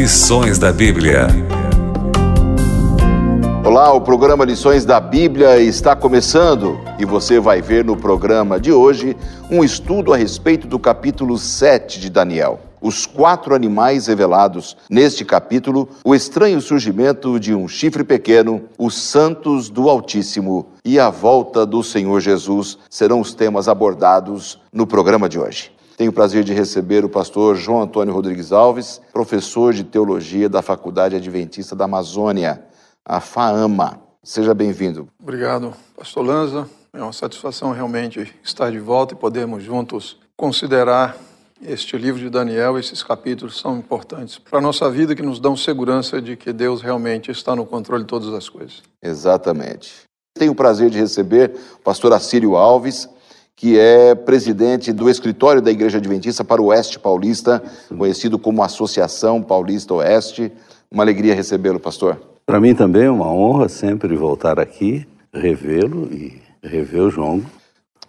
Lições da Bíblia. Olá, o programa Lições da Bíblia está começando e você vai ver no programa de hoje um estudo a respeito do capítulo 7 de Daniel. Os quatro animais revelados neste capítulo, o estranho surgimento de um chifre pequeno, os santos do Altíssimo e a volta do Senhor Jesus serão os temas abordados no programa de hoje. Tenho o prazer de receber o pastor João Antônio Rodrigues Alves, professor de teologia da Faculdade Adventista da Amazônia, a FAAMA. Seja bem-vindo. Obrigado, pastor Lanza. É uma satisfação realmente estar de volta e podermos juntos considerar este livro de Daniel, esses capítulos são importantes para a nossa vida, que nos dão segurança de que Deus realmente está no controle de todas as coisas. Exatamente. Tenho o prazer de receber o pastor Assírio Alves, que é presidente do escritório da Igreja Adventista para o Oeste Paulista, conhecido como Associação Paulista Oeste. Uma alegria recebê-lo, pastor. Para mim também é uma honra sempre voltar aqui, revê-lo e rever o João.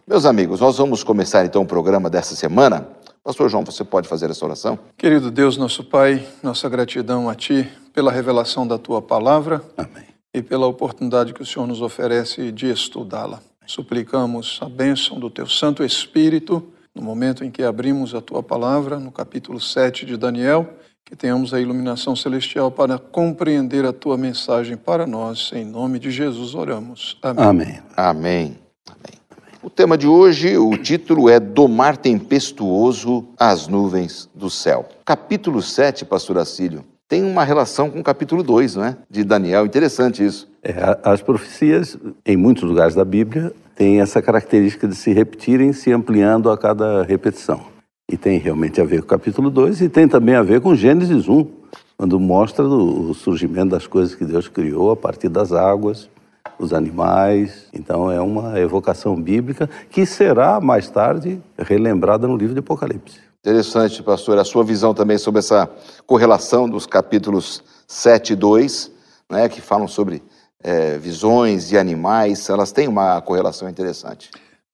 Meus amigos, nós vamos começar então o programa dessa semana. Pastor João, você pode fazer essa oração? Querido Deus, nosso Pai, nossa gratidão a Ti pela revelação da Tua palavra Amém. e pela oportunidade que o Senhor nos oferece de estudá-la. Suplicamos a bênção do Teu Santo Espírito no momento em que abrimos a Tua palavra, no capítulo 7 de Daniel, que tenhamos a iluminação celestial para compreender a Tua mensagem para nós. Em nome de Jesus oramos. Amém. Amém. Amém. Amém. O tema de hoje, o título é Do mar tempestuoso às nuvens do céu. Capítulo 7, pastor Assílio, tem uma relação com o capítulo 2, não é? De Daniel. Interessante isso. É, a- as profecias, em muitos lugares da Bíblia, têm essa característica de se repetirem, se ampliando a cada repetição. E tem realmente a ver com o capítulo 2 e tem também a ver com Gênesis 1, quando mostra o o surgimento das coisas que Deus criou a partir das águas, os animais. Então é uma evocação bíblica que será mais tarde relembrada no livro de Apocalipse. Interessante, pastor, a sua visão também sobre essa correlação dos capítulos 7 e 2, né, que falam sobre eh, visões de animais, elas têm uma correlação interessante.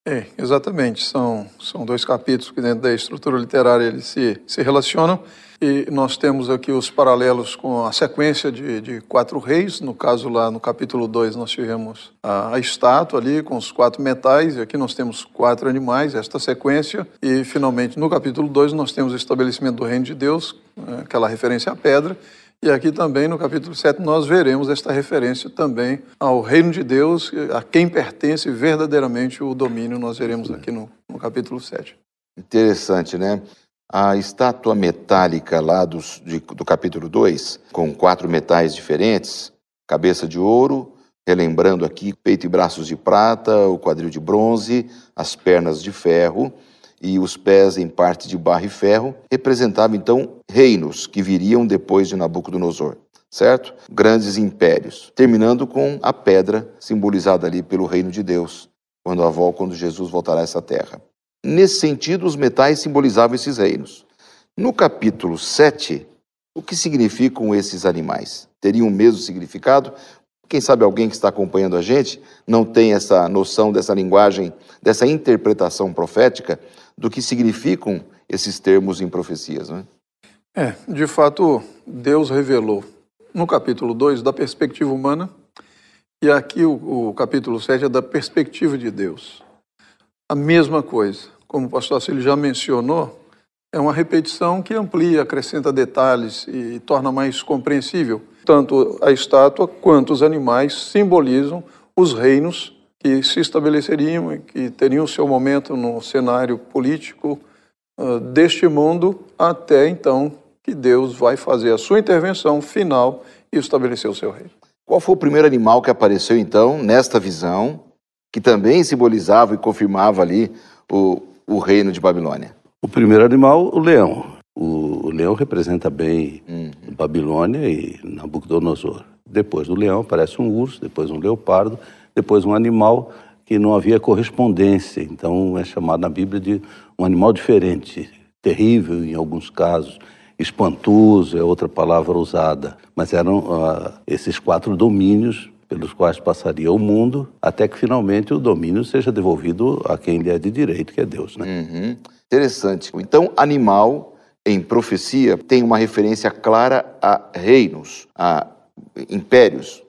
É, exatamente. São, são dois capítulos que dentro da estrutura literária eles se, se relacionam e nós temos aqui os paralelos com a sequência de, de quatro reis. No caso lá no capítulo 2 nós tivemos a, a estátua ali com os quatro metais e aqui nós temos quatro animais, esta sequência. E finalmente no capítulo 2 nós temos o estabelecimento do reino de Deus, né, aquela referência à pedra. E aqui também, no capítulo 7, nós veremos esta referência também ao reino de Deus, a quem pertence verdadeiramente o domínio, nós veremos aqui no, no capítulo 7. Interessante, né? A estátua metálica lá dos, de- do capítulo 2, com quatro metais diferentes, cabeça de ouro, relembrando aqui peito e braços de prata, o quadril de bronze, as pernas de ferro e os pés em parte de barro e ferro, representava então reinos que viriam depois de Nabucodonosor, certo? Grandes impérios, terminando com a pedra simbolizada ali pelo reino de Deus, quando a vol- quando Jesus voltará a essa terra. Nesse sentido, os metais simbolizavam esses reinos. No capítulo 7, o que significam esses animais? Teriam o mesmo significado? Quem sabe alguém que está acompanhando a gente não tem essa noção dessa linguagem, dessa interpretação profética do que significam esses termos em profecias, não é? De fato, Deus revelou no capítulo 2 da perspectiva humana e aqui o, o capítulo 7 é da perspectiva de Deus. A mesma coisa, como o pastor Cílio já mencionou, é uma repetição que amplia, acrescenta detalhes e torna mais compreensível. Tanto a estátua quanto os animais simbolizam os reinos que se estabeleceriam e que teriam seu momento no cenário político ah, deste mundo até então que Deus vai fazer a sua intervenção final e estabelecer o seu reino. Qual foi o primeiro animal que apareceu então nesta visão, que também simbolizava e confirmava ali o, o reino de Babilônia? O primeiro animal, o leão. O, o leão representa bem Babilônia e Nabucodonosor. Depois do leão aparece um urso, depois um leopardo, depois um animal que não havia correspondência. Então é chamado na Bíblia de um animal diferente, terrível em alguns casos, espantoso é outra palavra usada. Mas eram ah, esses quatro domínios pelos quais passaria o mundo, até que finalmente o domínio seja devolvido a quem lhe é de direito, que é Deus. Né? Uhum. Interessante. Então, animal em profecia tem uma referência clara a reinos, a impérios.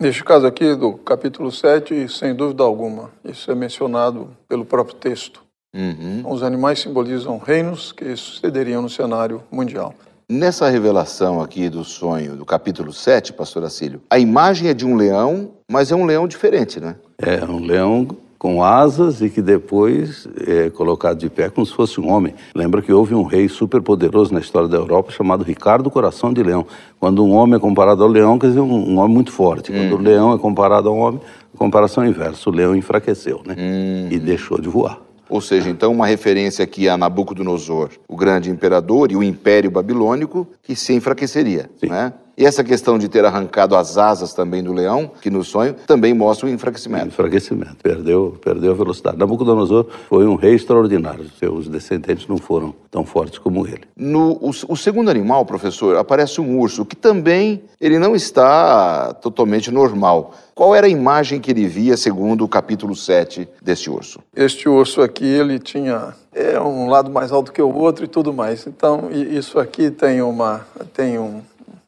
Neste caso aqui do capítulo 7, sem dúvida alguma, isso é mencionado pelo próprio texto. Uhum. Os animais simbolizam reinos que sucederiam no cenário mundial. Nessa revelação aqui do sonho, do capítulo 7, pastor Acílio, a imagem é de um leão, mas é um leão diferente, né? É um leão com asas e que depois é colocado de pé como se fosse um homem. Lembra que houve um rei super poderoso na história da Europa chamado Ricardo Coração de Leão. Quando um homem é comparado ao leão, quer dizer, um, um homem muito forte. Quando o leão é comparado a um homem, comparação inversa. O leão enfraqueceu, né? E deixou de voar. Ou seja, então uma referência aqui a Nabucodonosor, o grande imperador e o império babilônico que se enfraqueceria, né? E essa questão de ter arrancado as asas também do leão, que no sonho também mostra o enfraquecimento. Enfraquecimento, perdeu, perdeu a velocidade. Nabucodonosor foi um rei extraordinário, seus descendentes não foram tão fortes como ele. No o, o segundo animal, professor, aparece um urso, que também ele não está totalmente normal. Qual era a imagem que ele via segundo o capítulo 7 deste urso? Este urso aqui, ele tinha é, um lado mais alto que o outro e tudo mais. Então, isso aqui tem, uma, tem um,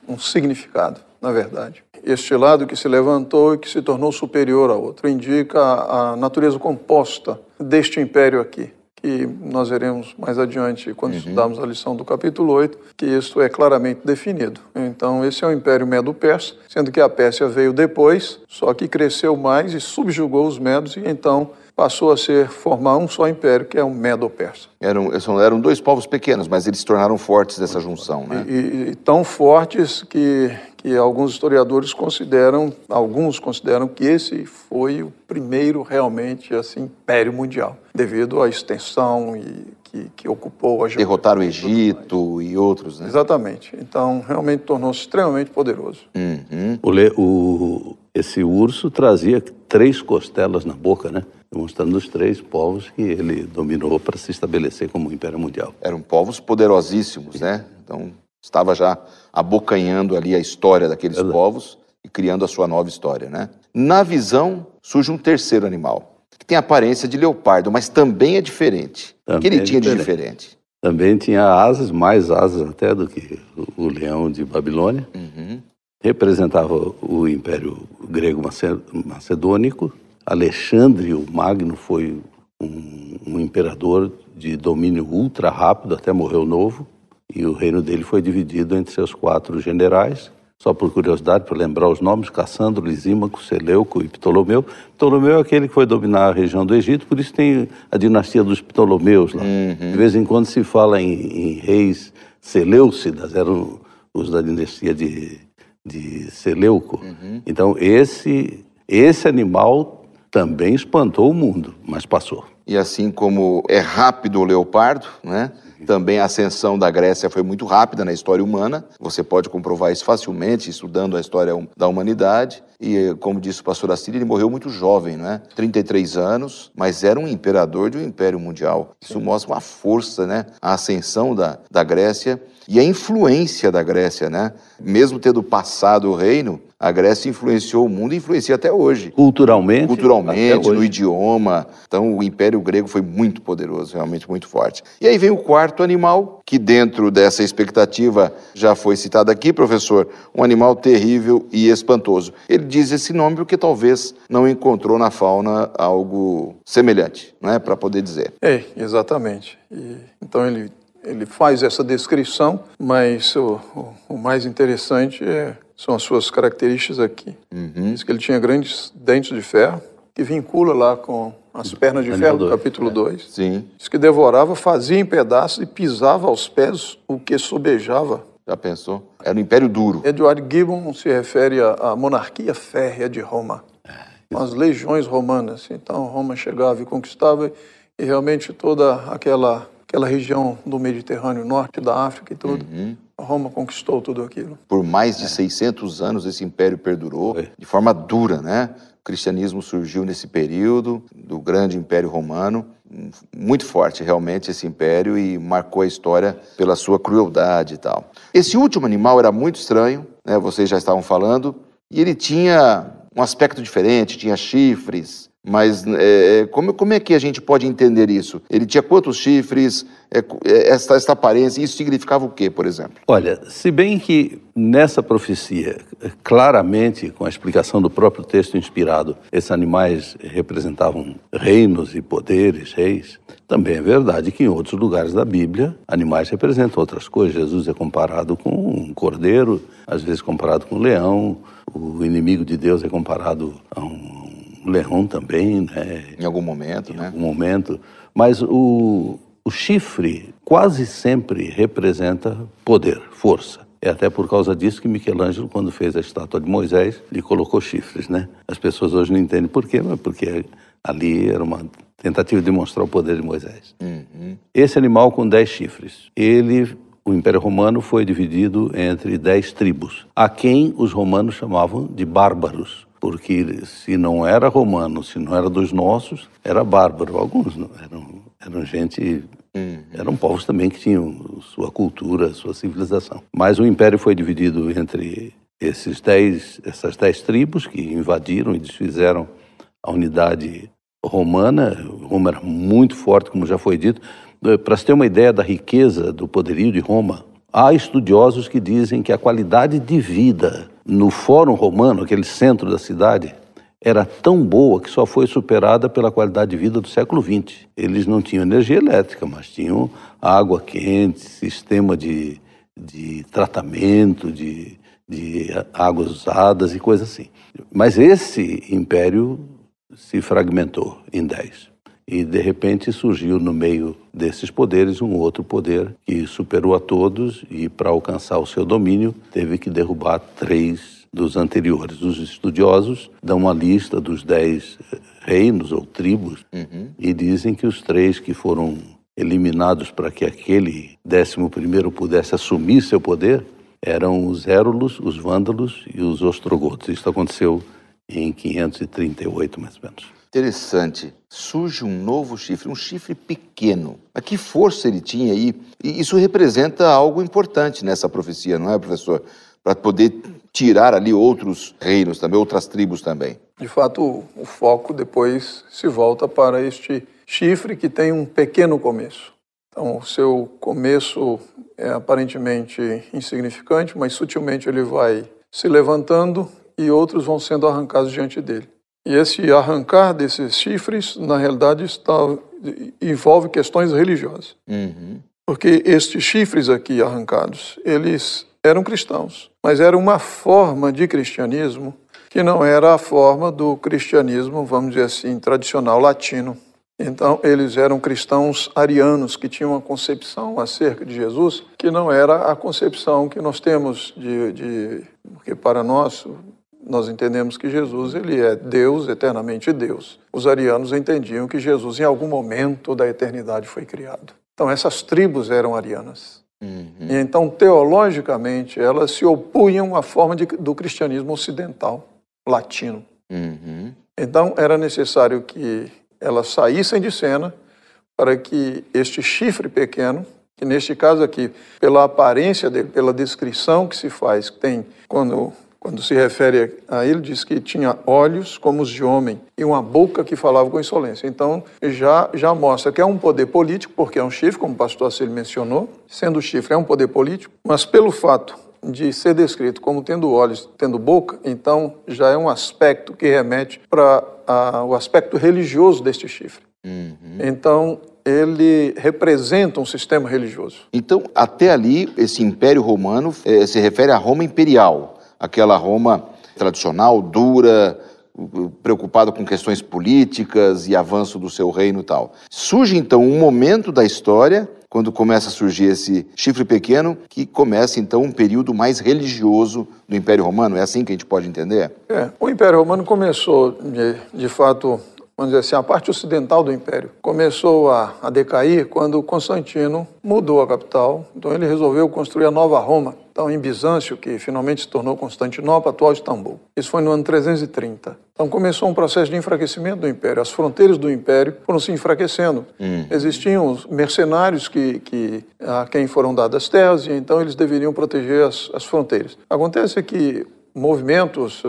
um significado, na verdade. Este lado que se levantou e que se tornou superior ao outro indica a, a natureza composta deste império aqui, que nós veremos mais adiante quando estudarmos a lição do capítulo 8, que isso é claramente definido. Então, esse é o império medo-persa, sendo que a Pérsia veio depois, só que cresceu mais e subjugou os medos e então passou a ser formar um só império, que é o medo-persa. Eram, eram dois povos pequenos, mas eles se tornaram fortes dessa junção, né? E, e tão fortes que, que alguns historiadores consideram, alguns consideram que esse foi o primeiro realmente assim império mundial, devido à extensão e que, que ocupou a geografia. Derrotaram o Egito e outros, né? Exatamente. Então, realmente tornou-se extremamente poderoso. Uhum. O o- esse urso trazia três costelas na boca, né? Demonstrando os três povos que ele dominou para se estabelecer como império mundial. Eram povos poderosíssimos, né? Então, estava já abocanhando ali a história daqueles povos e criando a sua nova história, né? Na visão, surge um terceiro animal, que tem a aparência de leopardo, mas também é diferente. O que Também ele é tinha de diferente. diferente? Também tinha asas, mais asas até do que o, leão de Babilônia. Uhum. Representava o Império Grego Mace- Macedônico. Alexandre o Magno foi um, um imperador de domínio ultra rápido, até morreu novo. E o reino dele foi dividido entre seus quatro generais. Só por curiosidade, para lembrar os nomes, Cassandro, Lisímaco, Seleuco e Ptolomeu. Ptolomeu é aquele que foi dominar a região do Egito, por isso tem a dinastia dos Ptolomeus lá. De vez em quando se fala em, em reis Seleucidas, eram os da dinastia de, de Seleuco. Então, esse, esse animal também espantou o mundo, mas passou. E assim como é rápido o leopardo, né? Também a ascensão da Grécia foi muito rápida na história humana. Você pode comprovar isso facilmente estudando a história da humanidade. E, como disse o pastor Assírio, ele morreu muito jovem, né? 33 anos, mas era um imperador de um império mundial. Isso mostra uma força, né? A ascensão da, da Grécia e a influência da Grécia, né? Mesmo tendo passado o reino, a Grécia influenciou o mundo e influencia até hoje Culturalmente, culturalmente, no hoje. idioma. Então, o Império Grego foi muito poderoso, realmente muito forte. E aí vem o quarto animal, que dentro dessa expectativa já foi citado aqui, professor, um animal terrível e espantoso. Ele diz esse nome porque talvez não encontrou na fauna algo semelhante, não é, para poder dizer. É, exatamente. E, então ele, ele faz essa descrição, mas o, o, o mais interessante é, são as suas características aqui. Diz que ele tinha grandes dentes de ferro, que vincula lá com as pernas de Animal ferro capítulo 2. Sim, Diz que devorava, fazia em pedaços e pisava aos pés o que sobejava. já pensou? Era um império duro. Edward Gibbon se refere à, monarquia férrea de Roma, É, as legiões romanas. Então, Roma chegava e conquistava, e realmente toda aquela, aquela região do Mediterrâneo, norte da África e tudo, Uhum. Roma conquistou tudo aquilo. Por mais de 600 anos esse império perdurou de forma dura, né? O cristianismo surgiu nesse período do grande império romano, muito forte realmente esse império e marcou a história pela sua crueldade e tal. Esse último animal era muito estranho, né? Vocês já estavam falando, e ele tinha um aspecto diferente, tinha chifres, Mas é, como, como é que a gente pode entender isso? Ele tinha quantos chifres? É, é, essa, essa aparência, isso significava o quê, por exemplo? Olha, se bem que nessa profecia, claramente, com a explicação do próprio texto inspirado, esses animais representavam reinos e poderes, reis, também é verdade que em outros lugares da Bíblia, animais representam outras coisas. Jesus é comparado com um cordeiro, às vezes comparado com um leão, o inimigo de Deus é comparado a um leão também, né? Em algum momento, em né? Em algum momento. Mas o, o chifre quase sempre representa poder, força. É até por causa disso que Michelangelo, quando fez a estátua de Moisés, lhe colocou chifres, né? As pessoas hoje não entendem por quê, mas porque ali era uma tentativa de mostrar o poder de Moisés. Uhum. Esse animal com dez chifres, ele, o Império Romano foi dividido entre dez tribos, a quem os romanos chamavam de bárbaros porque se não era romano, se não era dos nossos, era bárbaro. Alguns eram, eram gente. Uhum. Eram povos também que tinham sua cultura, sua civilização. Mas o império foi dividido entre esses dez, essas dez tribos que invadiram e desfizeram a unidade romana. Roma era muito forte, como já foi dito. Para se ter uma ideia da riqueza, do poderio de Roma, há estudiosos que dizem que a qualidade de vida no Fórum Romano, aquele centro da cidade, era tão boa que só foi superada pela qualidade de vida do século XX. Eles não tinham energia elétrica, mas tinham água quente, sistema de, de tratamento, de, de águas usadas e coisas assim. Mas esse império se fragmentou em dez. E, de repente, surgiu no meio desses poderes um outro poder que superou a todos e, para alcançar o seu domínio, teve que derrubar três dos anteriores. Os estudiosos dão uma lista dos dez reinos ou tribos uhum. e dizem que os três que foram eliminados para que aquele décimo primeiro pudesse assumir seu poder eram os Érulos, os Vândalos e os Ostrogotos. Isso aconteceu em 538, mais ou menos. Interessante. Surge um novo chifre, um chifre pequeno. Mas que força ele tinha aí? E isso representa algo importante nessa profecia, não é, professor? Para poder tirar ali outros reinos também, outras tribos também. De fato, o foco depois se volta para este chifre que tem um pequeno começo. Então, o seu começo é aparentemente insignificante, mas sutilmente ele vai se levantando e outros vão sendo arrancados diante dele. E esse arrancar desses chifres, na realidade, está, envolve questões religiosas. Uhum. Porque estes chifres aqui arrancados, eles eram cristãos, mas era uma forma de cristianismo que não era a forma do cristianismo, vamos dizer assim, tradicional latino. Então, eles eram cristãos arianos que tinham uma concepção acerca de Jesus que não era a concepção que nós temos de, de porque para nós nós entendemos que Jesus ele é Deus, eternamente Deus. Os arianos entendiam que Jesus em algum momento da eternidade foi criado. Então essas tribos eram arianas. Uhum. E então teologicamente elas se opunham à forma de, do cristianismo ocidental, latino. Uhum. Então era necessário que elas saíssem de cena para que este chifre pequeno, que neste caso aqui, pela aparência dele, pela descrição que se faz, que tem quando quando se refere a ele, diz que tinha olhos como os de homem e uma boca que falava com insolência. Então, já, já mostra que é um poder político, porque é um chifre, como o pastor Acílio mencionou, sendo o chifre é um poder político, mas pelo fato de ser descrito como tendo olhos, tendo boca, então já é um aspecto que remete para o aspecto religioso deste chifre. Uhum. Então, ele representa um sistema religioso. Então, até ali, esse Império Romano eh, se refere a Roma imperial aquela Roma tradicional, dura, preocupada com questões políticas e avanço do seu reino e tal. Surge então um momento da história quando começa a surgir esse chifre pequeno, que começa então um período mais religioso do Império Romano. É assim que a gente pode entender? É, o Império Romano começou, de, de fato, vamos dizer assim, a parte ocidental do Império começou a, a decair quando Constantino mudou a capital. Então ele resolveu construir a nova Roma, então em Bizâncio, que finalmente se tornou Constantinopla, atual Istambul. Isso foi no ano 330. Então começou um processo de enfraquecimento do Império. As fronteiras do Império foram se enfraquecendo. Hum. Existiam mercenários que, que, a quem foram dadas terras e então eles deveriam proteger as, as fronteiras. Acontece que movimentos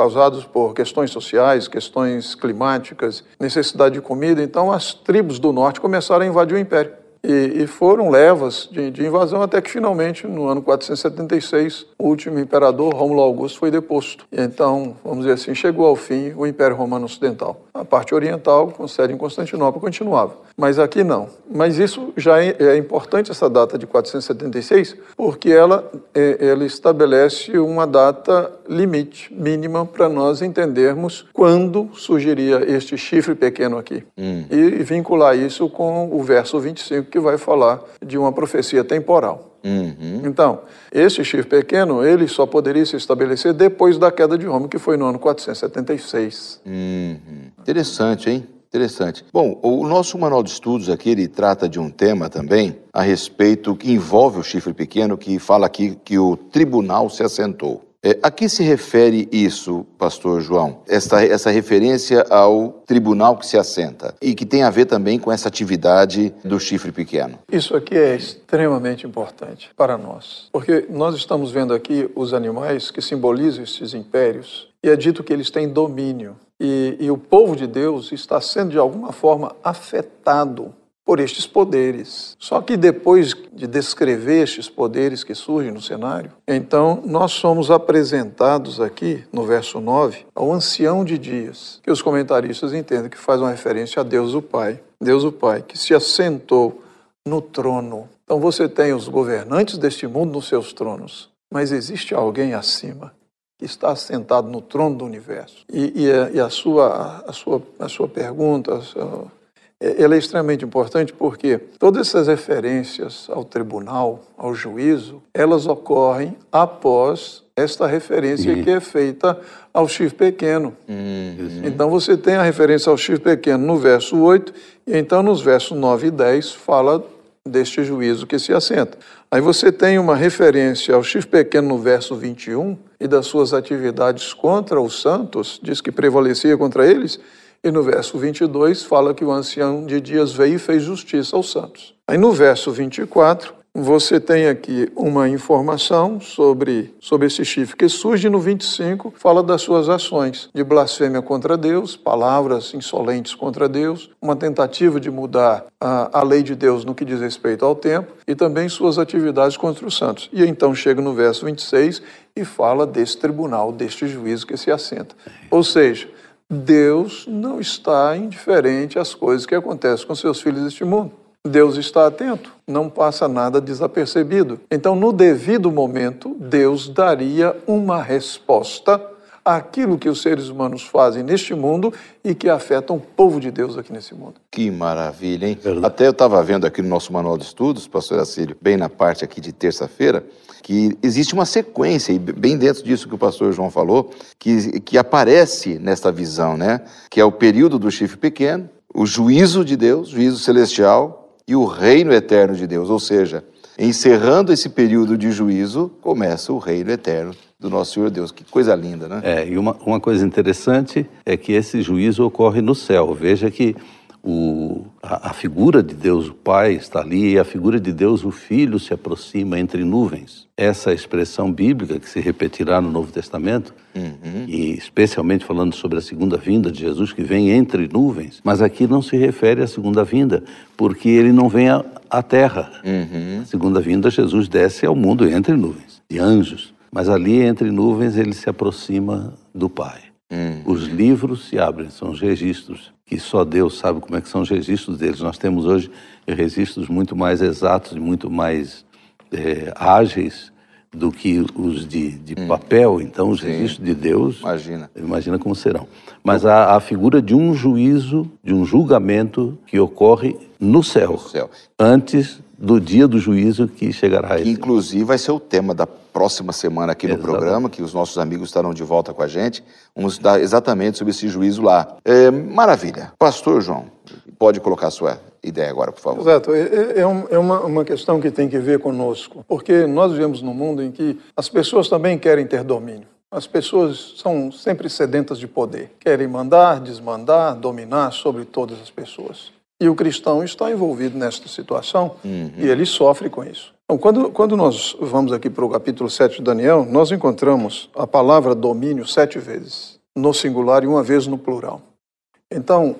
causados por questões sociais, questões climáticas, necessidade de comida. Então, as tribos do norte começaram a invadir o império. E, e foram levas de, de, invasão até que finalmente, no ano 476, o último imperador, Rômulo Augusto, foi deposto. Então, vamos dizer assim, chegou ao fim o Império Romano Ocidental. A parte oriental, com sede em Constantinopla, continuava. Mas aqui não. Mas isso já é, é importante, essa data de 476, porque ela, é, ela estabelece uma data limite, mínima, para nós entendermos quando surgiria este chifre pequeno aqui. Hum. E vincular isso com o verso 25 que vai falar de uma profecia temporal. Uhum. Então, esse chifre pequeno, ele só poderia se estabelecer depois da queda de Roma, que foi no ano 476. Uhum. Interessante, hein? Interessante. Bom, o nosso manual de estudos aqui, ele trata de um tema também a respeito que envolve o chifre pequeno, que fala aqui que o tribunal se assentou. É, a que se refere isso, pastor João? Essa, essa referência ao tribunal que se assenta e que tem a ver também com essa atividade do chifre pequeno. Isso aqui é extremamente importante para nós, porque nós estamos vendo aqui os animais que simbolizam esses impérios e é dito que eles têm domínio. E, e o povo de Deus está sendo de alguma forma afetado por estes poderes. Só que depois de descrever estes poderes que surgem no cenário, então nós somos apresentados aqui no verso 9 ao ancião de dias, que os comentaristas entendem que faz uma referência a Deus o Pai. Deus o Pai, que se assentou no trono. Então você tem os governantes deste mundo nos seus tronos, mas existe alguém acima que está assentado no trono do universo. E, e, a, e a, sua, a, sua, a sua pergunta, a sua, ela é extremamente importante porque todas essas referências ao tribunal, ao juízo, elas ocorrem após esta referência uhum. que é feita ao chifre pequeno. Uhum. Então você tem a referência ao chifre pequeno no verso 8, e então nos versos 9 e 10 fala deste juízo que se assenta. Aí você tem uma referência ao chifre pequeno no verso 21 e das suas atividades contra os santos, diz que prevalecia contra eles, e no verso 22 fala que o ancião de dias veio e fez justiça aos santos. Aí no verso 24, você tem aqui uma informação sobre, sobre esse chifre que surge no 25, fala das suas ações de blasfêmia contra Deus, palavras insolentes contra Deus, uma tentativa de mudar a, a lei de Deus no que diz respeito ao tempo e também suas atividades contra os santos. E então chega no verso 26 e fala desse tribunal, deste juízo que se assenta. Ou seja, Deus não está indiferente às coisas que acontecem com seus filhos deste mundo. Deus está atento, não passa nada desapercebido. Então, no devido momento, Deus daria uma resposta àquilo que os seres humanos fazem neste mundo e que afetam o povo de Deus aqui nesse mundo. Que maravilha, hein? Até eu estava vendo aqui no nosso manual de estudos, pastor Acílio, bem na parte aqui de terça-feira, que existe uma sequência, e bem dentro disso que o pastor João falou, que, que aparece nesta visão, né? Que é o período do chifre pequeno, o juízo de Deus, juízo celestial, e o reino eterno de Deus. Ou seja, encerrando esse período de juízo, começa o reino eterno do nosso Senhor Deus. Que coisa linda, né? É, e uma, uma coisa interessante é que esse juízo ocorre no céu. Veja que o, a, a, figura de Deus o Pai está ali e a figura de Deus o Filho se aproxima entre nuvens. Essa expressão bíblica que se repetirá no Novo Testamento, uhum. e especialmente falando sobre a segunda vinda de Jesus, que vem entre nuvens, mas aqui não se refere à segunda vinda, porque ele não vem à, terra. Uhum. A segunda vinda, Jesus desce ao mundo entre nuvens, de anjos. Mas ali entre nuvens ele se aproxima do Pai. Uhum. Os livros se abrem, são os registros que só Deus sabe como é que são os registros deles. Nós temos hoje registros muito mais exatos e muito mais é, ágeis do que os de, de hum. papel. Então, os Sim. registros de Deus, imagina, imagina como serão. Mas a, a, figura de um juízo, de um julgamento que ocorre no céu, no céu. antes do dia do juízo que chegará. Que, inclusive, vai ser o tema da próxima semana aqui no Exatamente. programa, que os nossos amigos estarão de volta com a gente. Vamos dar exatamente sobre esse juízo lá. É, maravilha. Pastor João, pode colocar a sua ideia agora, por favor. Exato. É, é, é, é uma, uma questão que tem que ver conosco, porque nós vivemos num mundo em que as pessoas também querem ter domínio. As pessoas são sempre sedentas de poder, querem mandar, desmandar, dominar sobre todas as pessoas. E o cristão está envolvido nesta situação uhum. e ele sofre com isso. Então, quando, quando nós vamos aqui para o capítulo 7 de Daniel, nós encontramos a palavra domínio sete vezes, no singular e uma vez no plural. Então,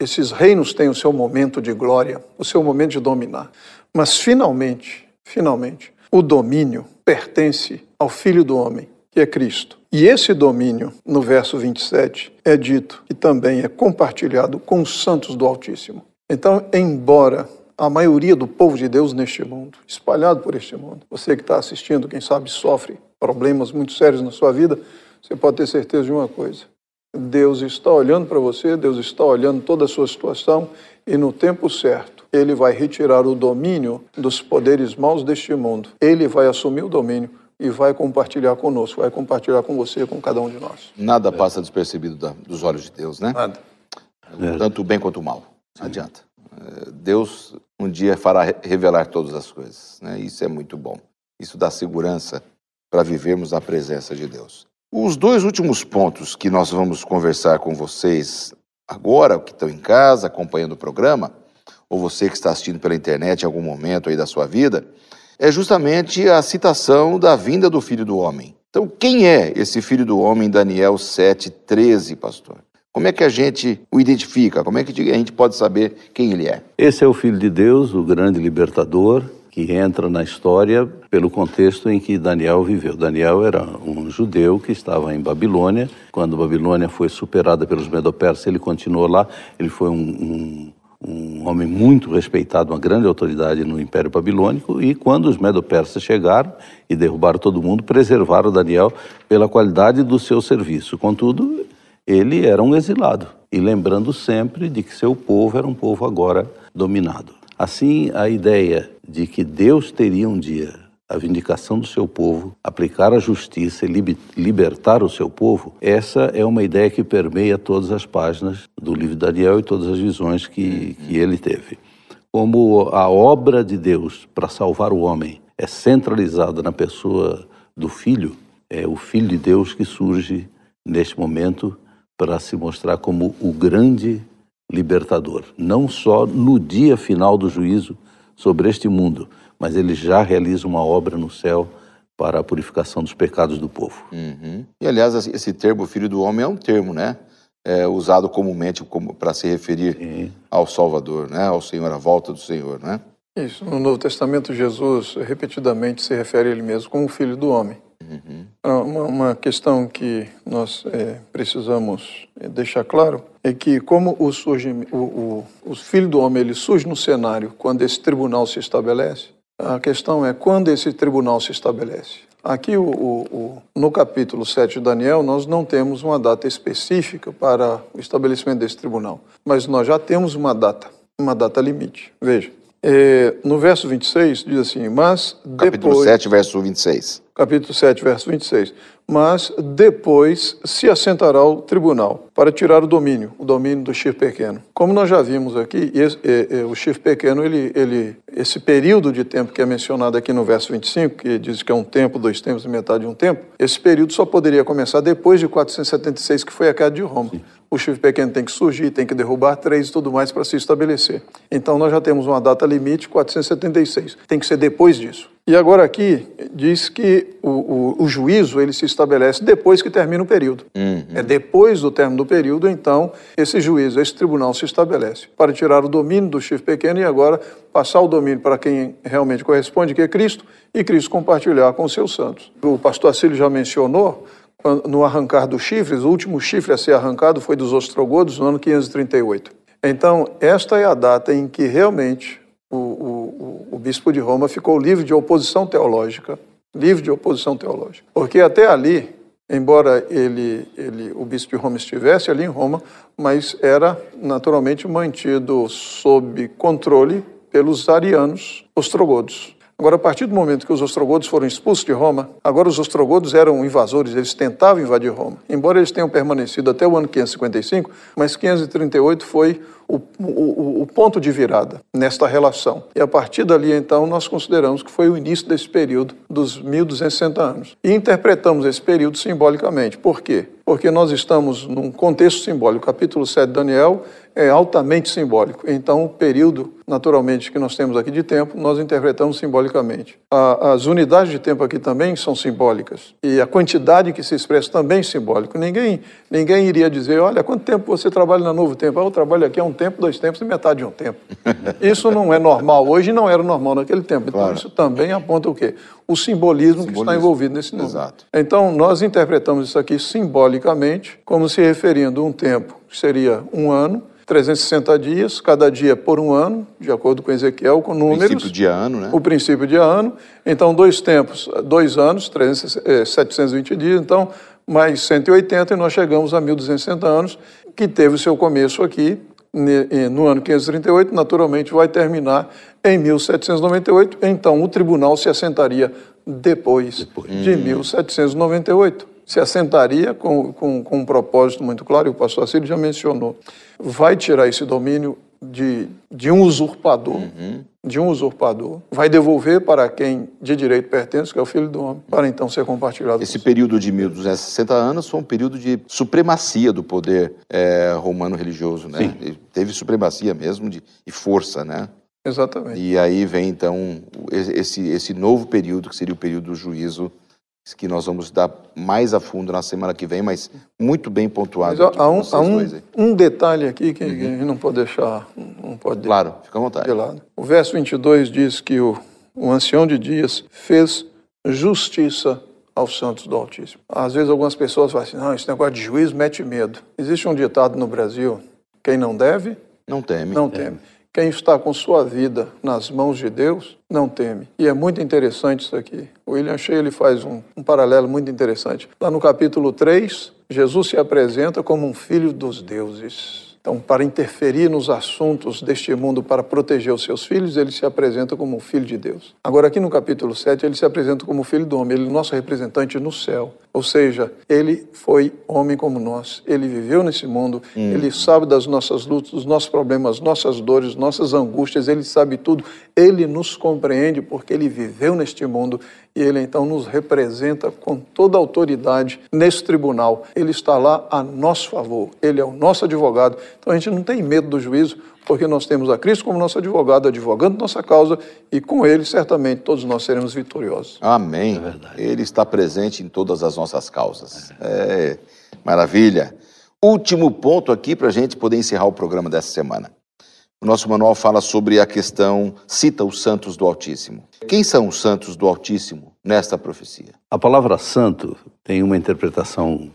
esses reinos têm o seu momento de glória, o seu momento de dominar. Mas, finalmente, finalmente, o domínio pertence ao Filho do Homem, que é Cristo. E esse domínio, no verso 27, é dito que também é compartilhado com os santos do Altíssimo. Então, embora a maioria do povo de Deus neste mundo, espalhado por este mundo. Você que está assistindo, quem sabe sofre problemas muito sérios na sua vida, você pode ter certeza de uma coisa: Deus está olhando para você, Deus está olhando toda a sua situação e no tempo certo ele vai retirar o domínio dos poderes maus deste mundo. Ele vai assumir o domínio e vai compartilhar conosco, vai compartilhar com você, com cada um de nós. Nada passa despercebido da, dos olhos de Deus, né? Nada. Tanto o bem quanto o mal. Não adianta. Deus um dia fará revelar todas as coisas. Né? Isso é muito bom. Isso dá segurança para vivermos na presença de Deus. Os dois últimos pontos que nós vamos conversar com vocês agora, que estão em casa acompanhando o programa, ou você que está assistindo pela internet em algum momento aí da sua vida, é justamente a citação da vinda do Filho do Homem. Então, quem é esse Filho do Homem, Daniel 7,13, pastor? Como é que a gente o identifica? Como é que a gente pode saber quem ele é? Esse é o Filho de Deus, o grande libertador, que entra na história pelo contexto em que Daniel viveu. Daniel era um judeu que estava em Babilônia. Quando Babilônia foi superada pelos Medo-Persas, ele continuou lá. Ele foi um, um, um, homem muito respeitado, uma grande autoridade no Império Babilônico. E quando os Medo-Persas chegaram e derrubaram todo mundo, preservaram Daniel pela qualidade do seu serviço. Contudo, ele era um exilado, e lembrando sempre de que seu povo era um povo agora dominado. Assim, a ideia de que Deus teria um dia a vindicação do seu povo, aplicar a justiça e libertar o seu povo, essa é uma ideia que permeia todas as páginas do livro de Daniel e todas as visões que, que ele teve. Como a obra de Deus para salvar o homem é centralizada na pessoa do Filho, é o Filho de Deus que surge neste momento para se mostrar como o grande libertador, não só no dia final do juízo sobre este mundo, mas ele já realiza uma obra no céu para a purificação dos pecados do povo. Uhum. E aliás, esse termo filho do homem é um termo, né? É usado comumente como, para se referir Sim. ao Salvador, né? Ao Senhor, à volta do Senhor, né? Isso. No Novo Testamento, Jesus repetidamente se refere a ele mesmo como filho do homem. Uhum. Uma, uma, questão que nós é, precisamos é, deixar claro é que como o, surge, o, o, o filho do homem ele surge no cenário quando esse tribunal se estabelece, a questão é quando esse tribunal se estabelece. Aqui, o, o, no capítulo 7 de Daniel, nós não temos uma data específica para o estabelecimento desse tribunal, mas nós já temos uma data, uma data limite. Veja, é, no verso 26 diz assim, mas depois... Capítulo 7, verso 26 capítulo 7, verso 26. Mas depois se assentará o tribunal para tirar o domínio, o domínio do chifre pequeno. Como nós já vimos aqui, esse, é, é, o chifre pequeno, ele, ele, esse período de tempo que é mencionado aqui no verso 25, que diz que é um tempo, dois tempos e metade de um tempo, esse período só poderia começar depois de 476, que foi a queda de Roma. Sim o chifre pequeno tem que surgir, tem que derrubar três e tudo mais para se estabelecer. Então nós já temos uma data limite, 476. Tem que ser depois disso. E agora aqui diz que o, o, o juízo ele se estabelece depois que termina o período. Uhum. É depois do término do período, então, esse juízo, esse tribunal se estabelece para tirar o domínio do chifre pequeno e agora passar o domínio para quem realmente corresponde, que é Cristo, e Cristo compartilhar com os seus santos. O pastor Acílio já mencionou no arrancar dos chifres, o último chifre a ser arrancado foi dos ostrogodos no ano 538. Então, esta é a data em que realmente o, o, o bispo de Roma ficou livre de oposição teológica, livre de oposição teológica. Porque até ali, embora ele, ele, o bispo de Roma estivesse ali em Roma, mas era naturalmente mantido sob controle pelos arianos ostrogodos. Agora, a partir do momento que os ostrogodos foram expulsos de Roma, agora os ostrogodos eram invasores, eles tentavam invadir Roma. Embora eles tenham permanecido até o ano 555, mas 538 foi o, o, o, ponto de virada nesta relação. E a partir dali, então, nós consideramos que foi o início desse período dos 1.260 anos. E interpretamos esse período simbolicamente. Por quê? Porque nós estamos num contexto simbólico. O capítulo 7 de Daniel é altamente simbólico. Então, o período, naturalmente, que nós temos aqui de tempo, nós interpretamos simbolicamente. A, as unidades de tempo aqui também são simbólicas. E a quantidade que se expressa também é simbólica. Ninguém, ninguém iria dizer, olha, quanto tempo você trabalha no Novo Tempo? Ah, eu trabalho aqui há um tempo, dois tempos e metade de um tempo. Isso não é normal hoje não era normal naquele tempo. Então, claro. isso também aponta o quê? O simbolismo, simbolismo, que está envolvido nesse número. Exato. Então, nós interpretamos isso aqui simbolicamente, como se referindo a um tempo que seria um ano, 360 dias, cada dia por um ano, de acordo com Ezequiel, com números. O princípio de ano, né? O princípio de ano. Então, dois tempos, dois anos, 300, 720 eh, dias, então, mais 180, e nós chegamos a 1.260 anos, que teve o seu começo aqui, no ano 538, naturalmente vai terminar em 1798, então o tribunal se assentaria depois, depois. de hum. 1798 se assentaria com, com, com, um propósito muito claro, e o pastor Assírio já mencionou, vai tirar esse domínio de, de um usurpador, uhum. de um usurpador, vai devolver para quem de direito pertence, que é o Filho do Homem, para então ser compartilhado. Esse período de 1260 anos foi um período de supremacia do poder é, romano religioso, né? Sim. Teve supremacia mesmo de, e força, né? Exatamente. E aí vem então esse, esse novo período, que seria o período do juízo que nós vamos dar mais a fundo na semana que vem, mas muito bem pontuado. Mas há, um, há um, um, detalhe aqui que, uhum. não pode deixar, não pode claro, fica à vontade. De lado. O verso 22 diz que o, o ancião de dias fez justiça aos santos do Altíssimo. Às vezes algumas pessoas falam assim, não, esse negócio de juízo mete medo. Existe um ditado no Brasil, quem não deve... Não teme. Não teme. Quem está com sua vida nas mãos de Deus não teme. E é muito interessante isso aqui. O William Shea ele faz um, um, paralelo muito interessante. Lá no capítulo 3, Jesus se apresenta como um filho dos deuses. Então, para interferir nos assuntos deste mundo, para proteger os seus filhos, ele se apresenta como um filho de Deus. Agora, aqui no capítulo 7, ele se apresenta como filho do homem, ele é nosso representante no céu. Ou seja, ele foi homem como nós, ele viveu nesse mundo, hum. ele sabe das nossas lutas, dos nossos problemas, nossas dores, nossas angústias, ele sabe tudo, ele nos compreende porque ele viveu neste mundo e ele então nos representa com toda a autoridade nesse tribunal. Ele está lá a nosso favor, ele é o nosso advogado. Então a gente não tem medo do juízo, porque nós temos a Cristo como nosso advogado, advogando nossa causa, e com ele certamente todos nós seremos vitoriosos. Amém. É ele está presente em todas as nossas causas. É. é maravilha. Último ponto aqui para a gente poder encerrar o programa dessa semana. O nosso manual fala sobre a questão, cita os santos do Altíssimo. Quem são os santos do Altíssimo nesta profecia? A palavra santo tem uma interpretação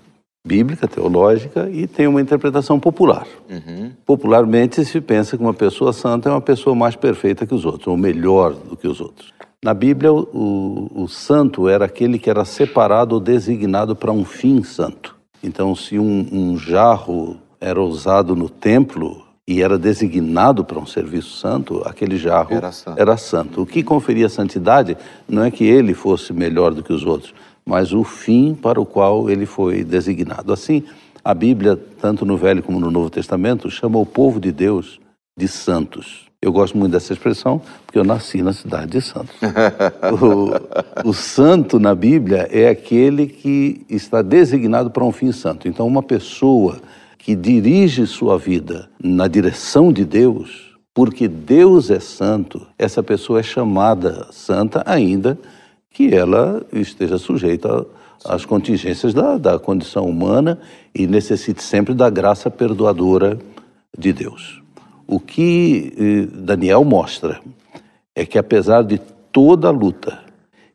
bíblica, teológica, e tem uma interpretação popular. Uhum. Popularmente se pensa que uma pessoa santa é uma pessoa mais perfeita que os outros, ou melhor do que os outros. Na Bíblia, o, o, o santo era aquele que era separado ou designado para um fim santo. Então, se um, um jarro era usado no templo, e era designado para um serviço santo, aquele jarro era santo. era santo. O que conferia santidade não é que ele fosse melhor do que os outros, mas o fim para o qual ele foi designado. Assim, a Bíblia, tanto no Velho como no Novo Testamento, chama o povo de Deus de santos. Eu gosto muito dessa expressão porque eu nasci na cidade de Santos. o, o, santo na Bíblia é aquele que está designado para um fim santo. Então, uma pessoa que dirige sua vida na direção de Deus, porque Deus é santo, essa pessoa é chamada santa, ainda que ela esteja sujeita às contingências da, da condição humana e necessite sempre da graça perdoadora de Deus. O que eh, Daniel mostra é que, apesar de toda a luta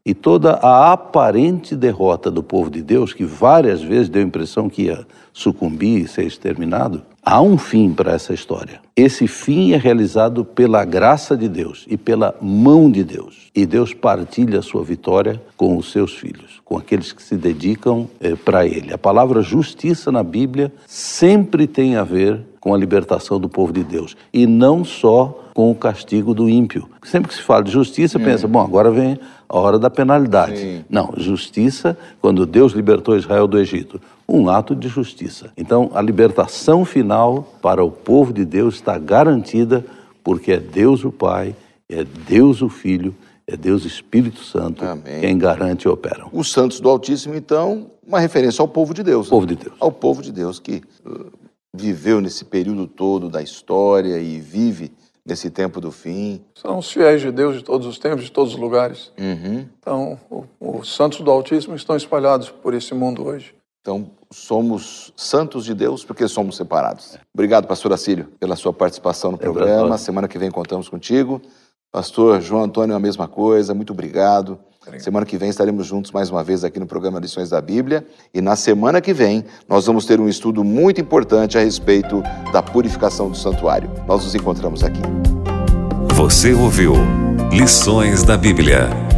e toda a aparente derrota do povo de Deus, que várias vezes deu a impressão que ia sucumbir e ser exterminado, há um fim para essa história. Esse fim é realizado pela graça de Deus e pela mão de Deus. E Deus partilha a sua vitória com os seus filhos, com aqueles que se dedicam eh, para Ele. A palavra justiça na Bíblia sempre tem a ver com a libertação do povo de Deus. E não só com o castigo do ímpio. Sempre que se fala de justiça, hum. pensa, bom, agora vem a hora da penalidade. Sim. Não, justiça, quando Deus libertou Israel do Egito, um ato de justiça. Então, a libertação final para o povo de Deus está garantida porque é Deus o Pai, é Deus o Filho, é Deus Espírito Santo Amém. quem garante e opera. Os santos do Altíssimo, então, uma referência ao povo de Deus. Povo de Deus. Ao povo de Deus que uh, viveu nesse período todo da história e vive nesse tempo do fim. São os fiéis de Deus de todos os tempos, de todos os lugares. Uhum. Então, os santos do Altíssimo estão espalhados por esse mundo hoje. Então, somos santos de Deus porque somos separados. Obrigado, pastor Assílio, pela sua participação no programa. Semana que vem contamos contigo. Pastor João Antônio, a mesma coisa. Muito obrigado. Obrigado. Semana que vem estaremos juntos mais uma vez aqui no programa Lições da Bíblia. E na semana que vem nós vamos ter um estudo muito importante a respeito da purificação do santuário. Nós nos encontramos aqui. Você ouviu Lições da Bíblia